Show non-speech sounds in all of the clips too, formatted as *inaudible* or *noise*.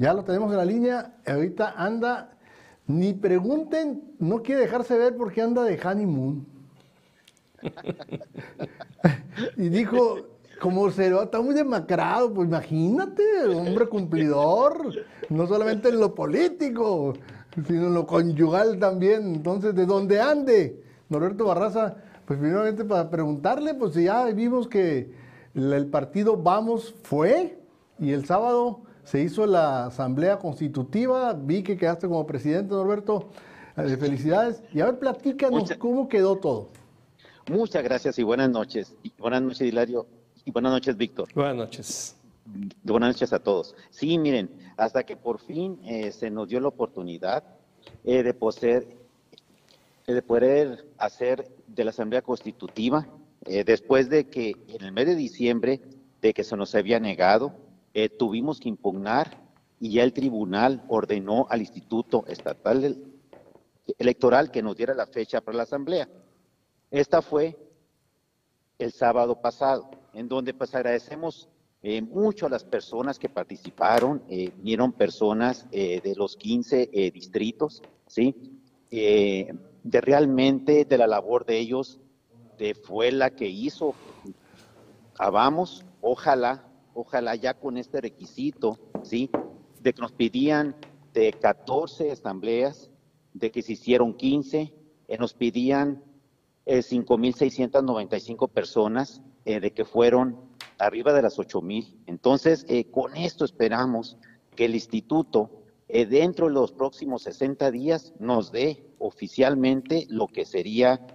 Ya lo tenemos en la línea. Ahorita anda, ni pregunten, no quiere dejarse ver porque anda de honeymoon. *laughs* y dijo, como se está muy demacrado, pues imagínate, hombre cumplidor, no solamente en lo político, sino en lo conyugal también. Entonces, ¿de dónde ande? Norberto Barraza, pues primeramente para preguntarle, pues ya vimos que el partido Vamos fue y el sábado se hizo la asamblea constitutiva, vi que quedaste como presidente, Norberto, eh, felicidades. Y a ver, platícanos cómo quedó todo. Muchas gracias y buenas noches. buenas noches, Hilario. Y buenas noches, Víctor. Buenas noches. Buenas noches a todos. Sí, miren, hasta que por fin eh, se nos dio la oportunidad eh, de, poseer, eh, de poder hacer de la Asamblea Constitutiva, después de que en el mes de diciembre, de que se nos había negado, tuvimos que impugnar y ya el tribunal ordenó al Instituto Estatal Electoral que nos diera la fecha para la Asamblea. Esta fue el sábado pasado, en donde pues agradecemos eh, mucho a las personas que participaron, eh, vinieron personas eh, de los 15 distritos, ¿sí? de realmente de la labor de ellos, de fue la que hizo Vamos, ojalá, ojalá ya con este requisito, ¿sí? De que nos pedían de 14 asambleas, de que se hicieron 15, nos pedían 5.695 personas, de que fueron arriba de las 8 mil. Entonces, eh, con esto esperamos que el instituto, eh, dentro de los próximos 60 días, nos dé oficialmente lo que sería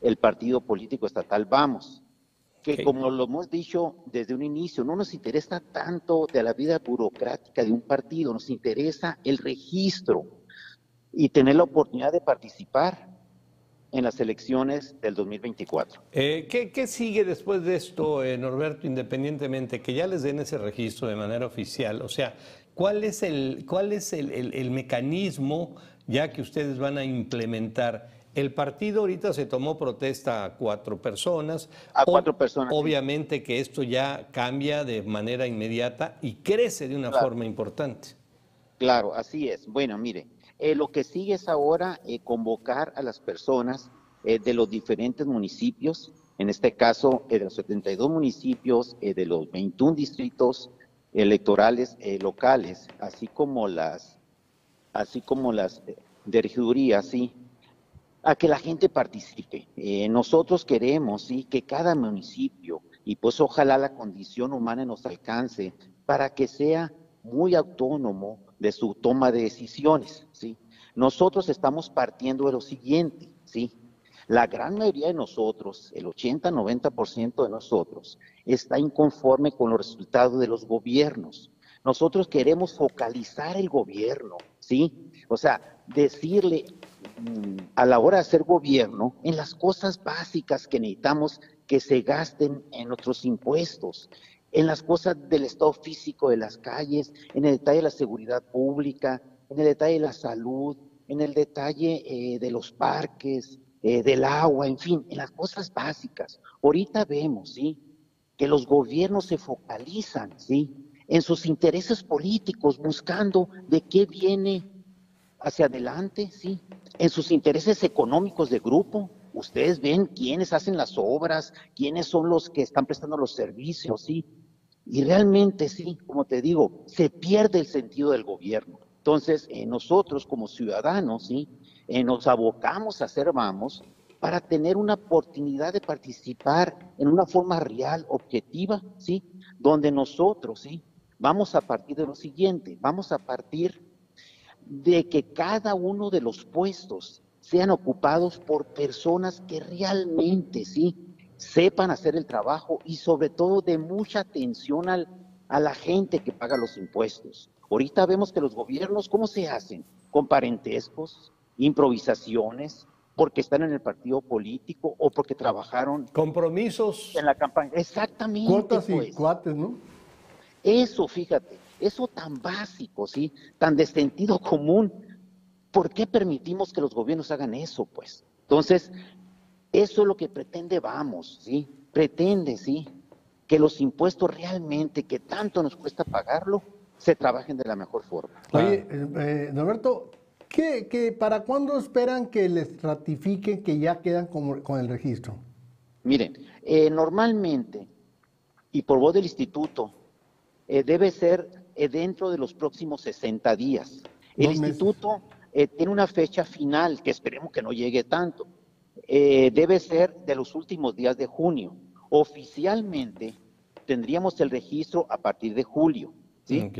el partido político estatal Vamos. Que como lo hemos dicho desde un inicio, no nos interesa tanto de la vida burocrática de un partido, nos interesa el registro y tener la oportunidad de participar en las elecciones del 2024. Eh, ¿qué, sigue después de esto, eh, Norberto, independientemente que ya les den ese registro de manera oficial? O sea, ¿cuál es el, cuál es el, mecanismo ya que ustedes van a implementar? El partido ahorita se tomó protesta a cuatro personas. A cuatro personas. Obviamente que esto ya cambia de manera inmediata y crece de una forma importante. Claro, así es. Bueno, mire, eh, lo que sigue es ahora eh, convocar a las personas eh, de los diferentes municipios, en este caso de los 72 municipios, de los 21 distritos electorales locales, así como las, así como las de regiduría, sí, a que la gente participe. nosotros queremos, sí, que cada municipio, y pues ojalá la condición humana nos alcance para que sea muy autónomo, de su toma de decisiones, ¿sí? Nosotros estamos partiendo de lo siguiente, ¿sí? La gran mayoría de nosotros, el 80-90% de nosotros, está inconforme con los resultados de los gobiernos. Nosotros queremos focalizar el gobierno, ¿sí? O sea, decirle a la hora de hacer gobierno en las cosas básicas que necesitamos que se gasten en nuestros impuestos, en las cosas del estado físico de las calles, en el detalle de la seguridad pública, en el detalle de la salud, en el detalle eh, de los parques, eh, del agua, en fin, en las cosas básicas. Ahorita vemos, ¿sí? Que los gobiernos se focalizan, ¿sí? En sus intereses políticos, buscando de qué viene hacia adelante, ¿sí? En sus intereses económicos de grupo, ustedes ven quiénes hacen las obras, quiénes son los que están prestando los servicios, ¿sí? Y realmente, sí, como te digo, se pierde el sentido del gobierno. Entonces, eh, nosotros como ciudadanos, ¿sí? Eh, nos abocamos a hacer vamos para tener una oportunidad de participar en una forma real, objetiva, ¿sí? Donde nosotros, ¿sí? Vamos a partir de lo siguiente, vamos a partir de que cada uno de los puestos sean ocupados por personas que realmente, ¿sí? sepan hacer el trabajo y sobre todo de mucha atención al, a la gente que paga los impuestos. Ahorita vemos que los gobiernos, ¿cómo se hacen? Con parentescos, improvisaciones, porque están en el partido político o porque trabajaron. Compromisos. En la campaña. Exactamente. Cuotas y pues. cuates, ¿no? Eso, fíjate, eso tan básico, ¿sí? Tan de sentido común. ¿Por qué permitimos que los gobiernos hagan eso, pues? Entonces, eso es lo que pretende Vamos, ¿sí? Pretende, ¿sí? Que los impuestos realmente, que tanto nos cuesta pagarlo, se trabajen de la mejor forma. Oye, eh, eh, Norberto, ¿qué, ¿para cuándo esperan que les ratifiquen que ya quedan con, con el registro? Miren, eh, normalmente, y por voz del instituto, debe ser dentro de los próximos 60 días. El instituto tiene una fecha final, que esperemos que no llegue tanto. debe ser de los últimos días de junio. Oficialmente tendríamos el registro a partir de julio. ¿sí?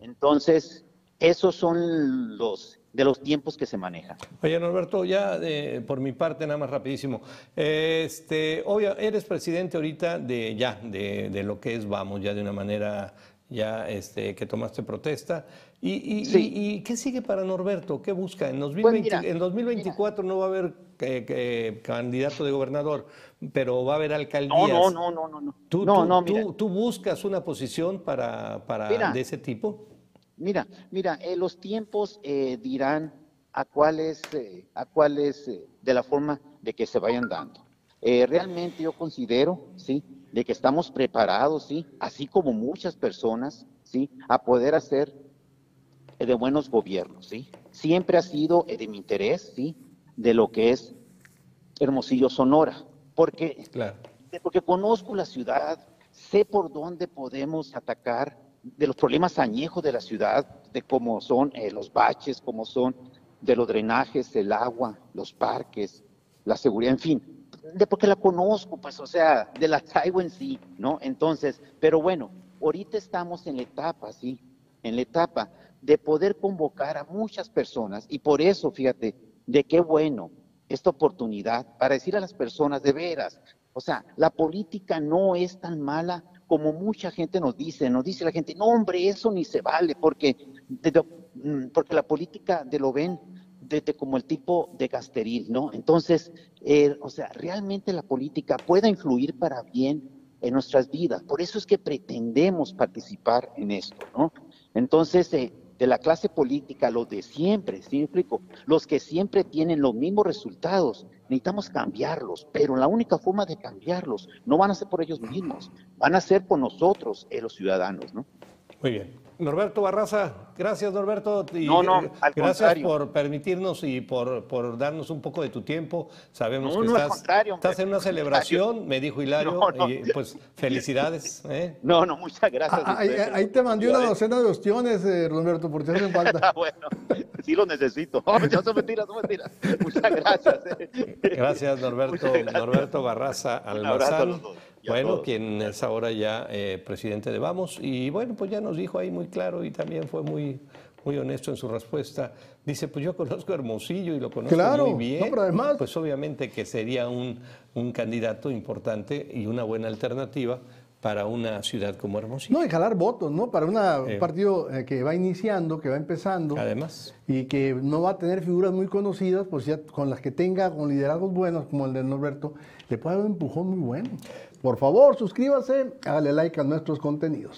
Entonces, esos son los de los tiempos que se manejan. Oye, Norberto, ya por mi parte, nada más rapidísimo. Este, obvio, eres presidente ahorita de ya, de, de, lo que es Vamos, ya de una manera ya este, que tomaste protesta. ¿Y, y, qué sigue para Norberto? ¿Qué busca? En, 2020, pues en 2024 no va a haber eh, candidato de gobernador, pero va a haber alcaldías. No, no, no, no. no. ¿Tú, no, no, tú, buscas una posición para, para de ese tipo? Mira, mira, eh, los tiempos eh, dirán a cuáles, a cuáles de la forma de que se vayan dando. realmente yo considero, sí, de que estamos preparados, sí, así como muchas personas, sí, a poder hacer de buenos gobiernos, sí. Siempre ha sido de mi interés, sí, de lo que es Hermosillo, Sonora, porque, porque conozco la ciudad, sé por dónde podemos atacar de los problemas añejos de la ciudad, de cómo son eh, los baches, cómo son de los drenajes, el agua, los parques, la seguridad, en fin, de porque la conozco, pues, o sea, de la traigo en sí, ¿no? Entonces, pero bueno, ahorita estamos en la etapa, ¿sí? En la etapa de poder convocar a muchas personas y por eso, fíjate, de qué bueno esta oportunidad para decir a las personas de veras, o sea, la política no es tan mala como mucha gente nos dice, nos dice la gente, no hombre, eso ni se vale, porque, mm, porque la política de lo ven como el tipo de gasteril, ¿no? Entonces, eh, o sea, realmente la política pueda influir para bien en nuestras vidas. Por eso es que pretendemos participar en esto, ¿no? Entonces, eh, de la clase política, los de siempre, ¿sí me explico? Los que siempre tienen los mismos resultados, necesitamos cambiarlos, pero la única forma de cambiarlos no van a ser por ellos mismos, van a ser por nosotros, eh, los ciudadanos, ¿no? Muy bien. Norberto Barraza, gracias Norberto. Y, no, no, eh, al gracias por permitirnos y por, por, darnos un poco de tu tiempo. Sabemos que estás, estás, en una celebración, me dijo Hilario, y pues felicidades. ¿eh? No, no, muchas gracias. Ah, ahí, te mandé una docena de ostiones, eh, Norberto, por si hacen falta. *laughs* bueno, sí lo necesito. No, son mentiras, son mentiras. Muchas gracias. Gracias Norberto, Norberto Barraza Almazán. Bueno, quien es ahora ya eh, presidente de Vamos, y bueno, pues ya nos dijo ahí muy claro y también fue muy, muy honesto en su respuesta. Dice, pues yo conozco a Hermosillo y lo conozco muy bien. pero además... Pues obviamente que sería un, un candidato importante y una buena alternativa para una ciudad como Hermosillo. No, y jalar votos, ¿no? Para un partido eh, que va iniciando, que va empezando. Además. Y que no va a tener figuras muy conocidas, pues ya con las que tenga, con liderazgos buenos como el de Norberto, le puede dar un empujón muy bueno. Por favor, suscríbase, hágale like a nuestros contenidos.